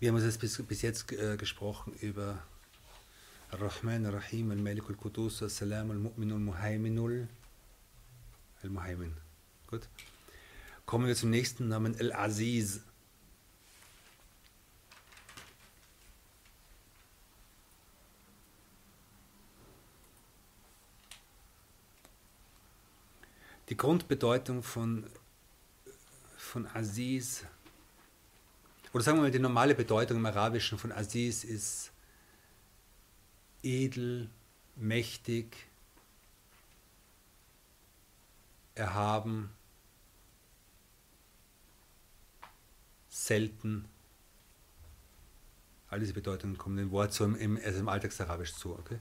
Wir haben jetzt bis, bis jetzt äh, gesprochen über Ar-Rahman, Ar-Rahim, Al-Malik, Al-Qudus, Al-Salam, Al-Mu'min, Al-Muhaymin, Al-Muhaymin. Gut. Kommen wir zum nächsten Namen, Al-Aziz. Die Grundbedeutung von, von Aziz, oder sagen wir mal, die normale Bedeutung im Arabischen von Aziz ist edel, mächtig, erhaben, selten. All diese Bedeutungen kommen dem Wort so im, also im Alltagsarabisch zu. Okay?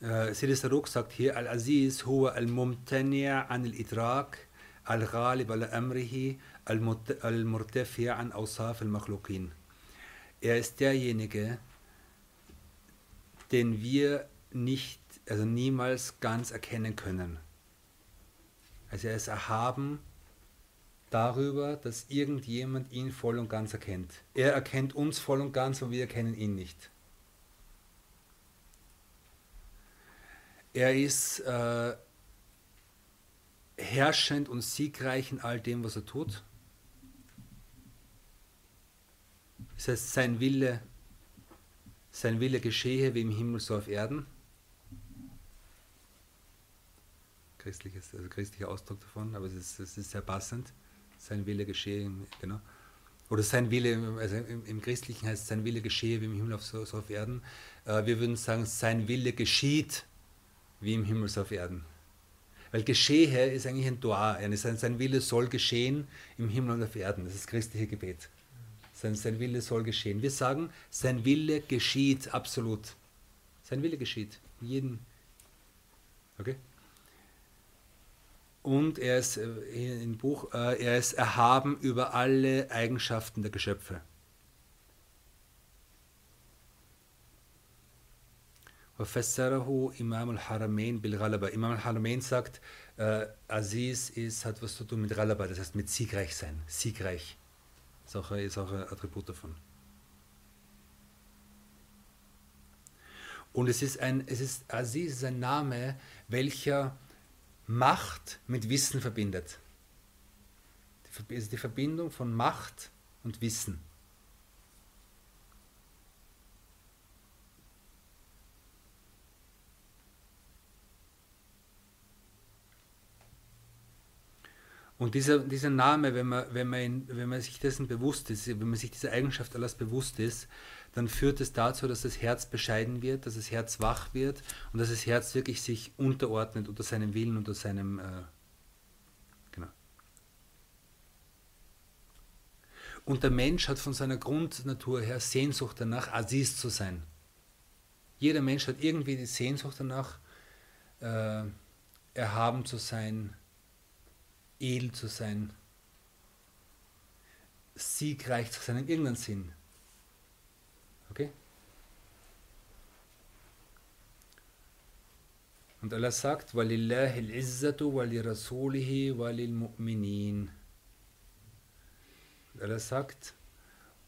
Sidi Saruk sagt hier, an al-idrak al-ghalib ala amrihi al-murtafi' an awsaf al-makhluqin. Er ist derjenige, den wir nicht, also niemals ganz erkennen können. Also er ist erhaben darüber, dass irgendjemand ihn voll und ganz erkennt. Er erkennt uns voll und ganz und wir erkennen ihn nicht. Er ist äh, herrschend und siegreich in all dem, was er tut. Das heißt, sein Wille, sein Wille geschehe wie im Himmel so auf Erden. Christliches, also christlicher Ausdruck davon, aber es ist, es ist sehr passend. Sein Wille geschehe, genau. Oder sein Wille, also im, im Christlichen heißt sein Wille geschehe wie im Himmel auf, so, so auf Erden. Äh, wir würden sagen, sein Wille geschieht wie im Himmel auf Erden. Weil geschehe ist eigentlich ein Dua. Sein, sein Wille soll geschehen im Himmel und auf Erden. Das ist das christliche Gebet. Sein, sein Wille soll geschehen. Wir sagen, sein Wille geschieht absolut. Sein Wille geschieht. Jeden. Okay? Und er ist äh, im Buch, äh, er ist erhaben über alle Eigenschaften der Geschöpfe. وفسره إمام الحرمين بالغلبة. Imam al-Haramain sagt, äh, Aziz ist, hat was zu tun mit Ghalaba, das heißt mit siegreich sein, siegreich. Ist auch, ist auch ein Attribut davon. Und es ist ein, es ist, Aziz ist ein Name, welcher Macht mit Wissen verbindet. Es ist die Verbindung von Macht und Wissen. Und dieser, dieser Name, wenn man, wenn, man in, wenn man sich dessen bewusst ist, wenn man sich dieser Eigenschaft alles bewusst ist, dann führt es dazu, dass das Herz bescheiden wird, dass das Herz wach wird und dass das Herz wirklich sich unterordnet unter seinem Willen, unter seinem... Äh, genau. Und der Mensch hat von seiner Grundnatur her Sehnsucht danach, Aziz zu sein. Jeder Mensch hat irgendwie die Sehnsucht danach, äh, erhaben zu sein, edel zu sein, siegreich zu sein in irgendeinem Sinn. Okay? Und Allah sagt, وَلِلَّهِ الْعِزَّةُ وَلِرَسُولِهِ وَلِلْمُؤْمِنِينَ. Allah sagt,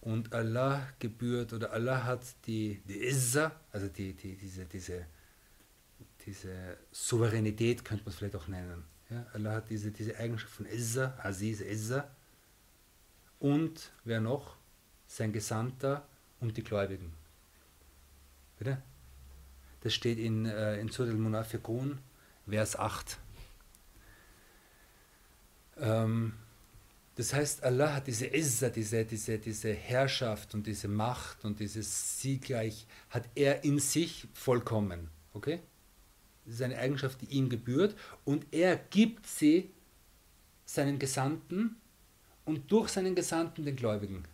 und Allah gebührt, oder Allah hat die, die Izza, also die, die, diese, diese, diese Souveränität, könnte man es vielleicht auch nennen ja, Allah hat diese, diese Eigenschaft von Izza, Aziz, Izza. Und wer noch? Sein Gesandter und die Gläubigen. Bitte? Das steht in, äh, in Surah al-Munafiqun, Vers 8. Ähm, das heißt, Allah hat diese Izza, diese, diese, diese Herrschaft und diese Macht und dieses Siegreich, hat er in sich vollkommen. Okay? Ist eine Eigenschaft, die ihm gebührt. Und er gibt sie seinen Gesandten und durch seinen Gesandten den Gläubigen.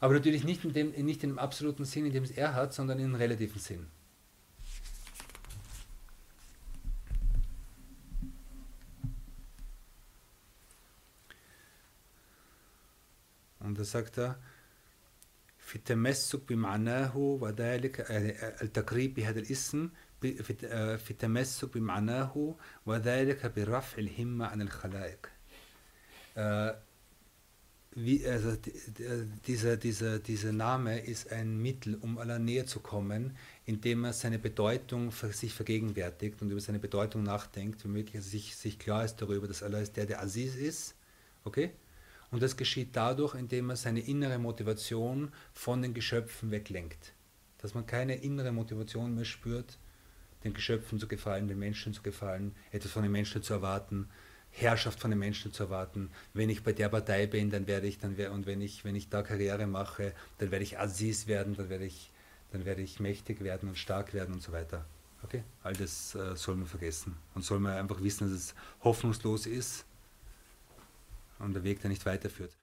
Aber natürlich nicht in dem, nicht in dem absoluten Sinn, in dem es er hat, sondern in dem relativen Sinn. Und da sagt er, في التمسك بمعناه وذلك التقريب بهذا الاسم في التمسك بمعناه وذلك برفع الهمة عن الخلائق. Wie, also dieser, dieser, dieser Name ist ein Mittel, um Allah näher zu kommen, indem er seine Bedeutung für sich vergegenwärtigt und über seine Bedeutung nachdenkt, wie möglich also sich, sich klar ist darüber, dass Allah ist der, der Aziz ist. Okay? Und das geschieht dadurch, indem er seine innere Motivation von den Geschöpfen weglenkt. Dass man keine innere Motivation mehr spürt, den Geschöpfen zu gefallen, den Menschen zu gefallen, etwas von den Menschen zu erwarten, Herrschaft von den Menschen zu erwarten. Wenn ich bei der Partei bin, dann werde ich, dann und wenn ich, wenn ich da Karriere mache, dann werde ich Aziz werden, dann werde ich, dann werde ich mächtig werden und stark werden und so weiter. Okay? All das äh, soll man vergessen. Und soll man einfach wissen, dass es hoffnungslos ist und der Weg, der nicht weiterführt.